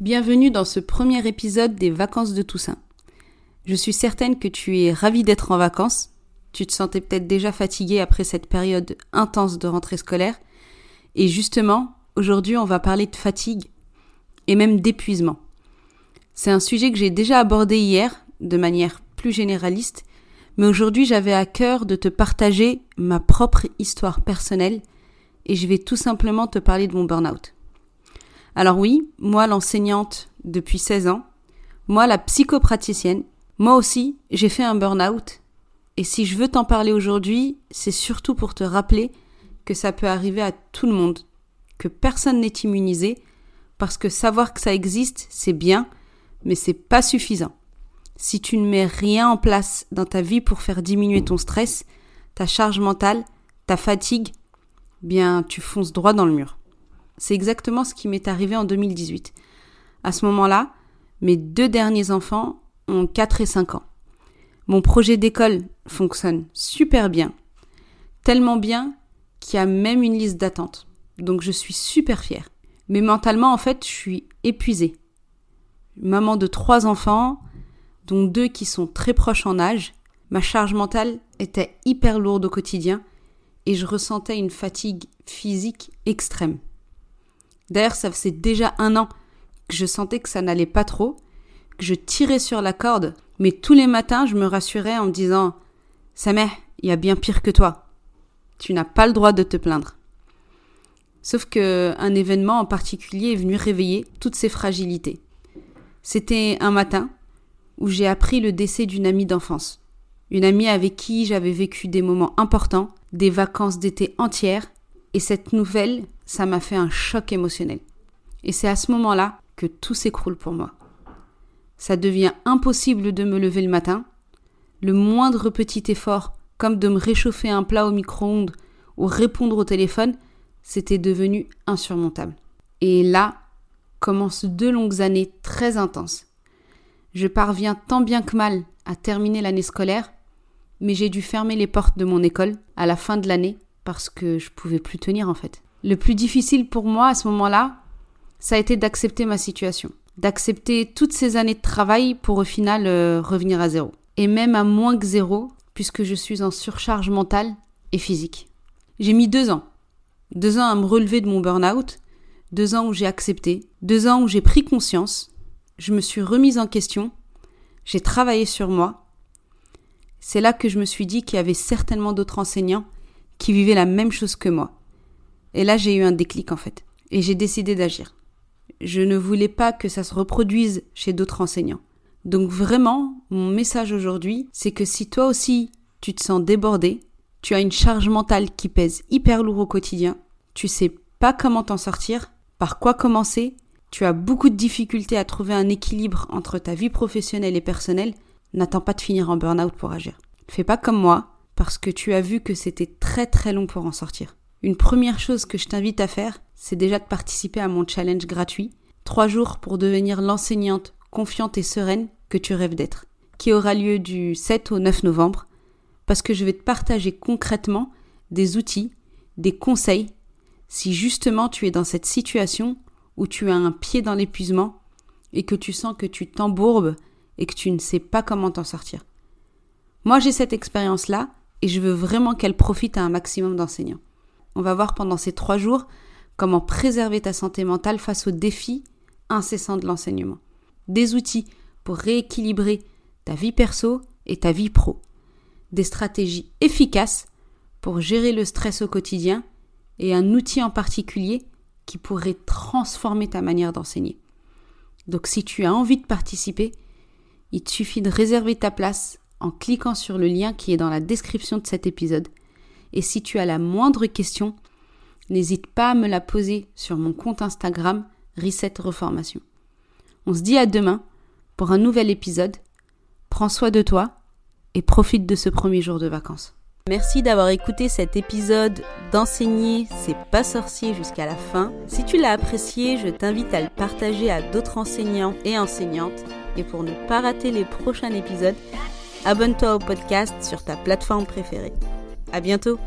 Bienvenue dans ce premier épisode des vacances de Toussaint. Je suis certaine que tu es ravi d'être en vacances. Tu te sentais peut-être déjà fatigué après cette période intense de rentrée scolaire. Et justement, aujourd'hui, on va parler de fatigue et même d'épuisement. C'est un sujet que j'ai déjà abordé hier de manière plus généraliste, mais aujourd'hui j'avais à cœur de te partager ma propre histoire personnelle et je vais tout simplement te parler de mon burn-out. Alors oui, moi l'enseignante depuis 16 ans, moi la psychopraticienne, moi aussi j'ai fait un burn-out. Et si je veux t'en parler aujourd'hui, c'est surtout pour te rappeler que ça peut arriver à tout le monde, que personne n'est immunisé, parce que savoir que ça existe, c'est bien, mais c'est pas suffisant. Si tu ne mets rien en place dans ta vie pour faire diminuer ton stress, ta charge mentale, ta fatigue, bien tu fonces droit dans le mur. C'est exactement ce qui m'est arrivé en 2018. À ce moment-là, mes deux derniers enfants ont 4 et 5 ans. Mon projet d'école fonctionne super bien. Tellement bien qu'il y a même une liste d'attente. Donc je suis super fière. Mais mentalement, en fait, je suis épuisée. Maman de trois enfants, dont deux qui sont très proches en âge, ma charge mentale était hyper lourde au quotidien et je ressentais une fatigue physique extrême. D'ailleurs, ça faisait déjà un an que je sentais que ça n'allait pas trop, que je tirais sur la corde, mais tous les matins, je me rassurais en me disant Samer, il y a bien pire que toi. Tu n'as pas le droit de te plaindre. Sauf que un événement en particulier est venu réveiller toutes ces fragilités. C'était un matin où j'ai appris le décès d'une amie d'enfance. Une amie avec qui j'avais vécu des moments importants, des vacances d'été entières, et cette nouvelle ça m'a fait un choc émotionnel. Et c'est à ce moment-là que tout s'écroule pour moi. Ça devient impossible de me lever le matin. Le moindre petit effort, comme de me réchauffer un plat au micro-ondes ou répondre au téléphone, c'était devenu insurmontable. Et là commencent deux longues années très intenses. Je parviens tant bien que mal à terminer l'année scolaire, mais j'ai dû fermer les portes de mon école à la fin de l'année parce que je pouvais plus tenir en fait. Le plus difficile pour moi à ce moment-là, ça a été d'accepter ma situation, d'accepter toutes ces années de travail pour au final euh, revenir à zéro. Et même à moins que zéro, puisque je suis en surcharge mentale et physique. J'ai mis deux ans. Deux ans à me relever de mon burn-out, deux ans où j'ai accepté, deux ans où j'ai pris conscience, je me suis remise en question, j'ai travaillé sur moi. C'est là que je me suis dit qu'il y avait certainement d'autres enseignants qui vivaient la même chose que moi. Et là, j'ai eu un déclic en fait. Et j'ai décidé d'agir. Je ne voulais pas que ça se reproduise chez d'autres enseignants. Donc vraiment, mon message aujourd'hui, c'est que si toi aussi tu te sens débordé, tu as une charge mentale qui pèse hyper lourd au quotidien, tu sais pas comment t'en sortir, par quoi commencer, tu as beaucoup de difficultés à trouver un équilibre entre ta vie professionnelle et personnelle, n'attends pas de finir en burn-out pour agir. Fais pas comme moi, parce que tu as vu que c'était très très long pour en sortir. Une première chose que je t'invite à faire, c'est déjà de participer à mon challenge gratuit, trois jours pour devenir l'enseignante confiante et sereine que tu rêves d'être, qui aura lieu du 7 au 9 novembre, parce que je vais te partager concrètement des outils, des conseils, si justement tu es dans cette situation où tu as un pied dans l'épuisement et que tu sens que tu t'embourbes et que tu ne sais pas comment t'en sortir. Moi j'ai cette expérience-là et je veux vraiment qu'elle profite à un maximum d'enseignants. On va voir pendant ces trois jours comment préserver ta santé mentale face aux défis incessants de l'enseignement. Des outils pour rééquilibrer ta vie perso et ta vie pro. Des stratégies efficaces pour gérer le stress au quotidien et un outil en particulier qui pourrait transformer ta manière d'enseigner. Donc si tu as envie de participer, il te suffit de réserver ta place en cliquant sur le lien qui est dans la description de cet épisode. Et si tu as la moindre question, n'hésite pas à me la poser sur mon compte Instagram Reset Reformation. On se dit à demain pour un nouvel épisode. Prends soin de toi et profite de ce premier jour de vacances. Merci d'avoir écouté cet épisode d'enseigner c'est pas sorcier jusqu'à la fin. Si tu l'as apprécié, je t'invite à le partager à d'autres enseignants et enseignantes. Et pour ne pas rater les prochains épisodes, abonne-toi au podcast sur ta plateforme préférée. À bientôt!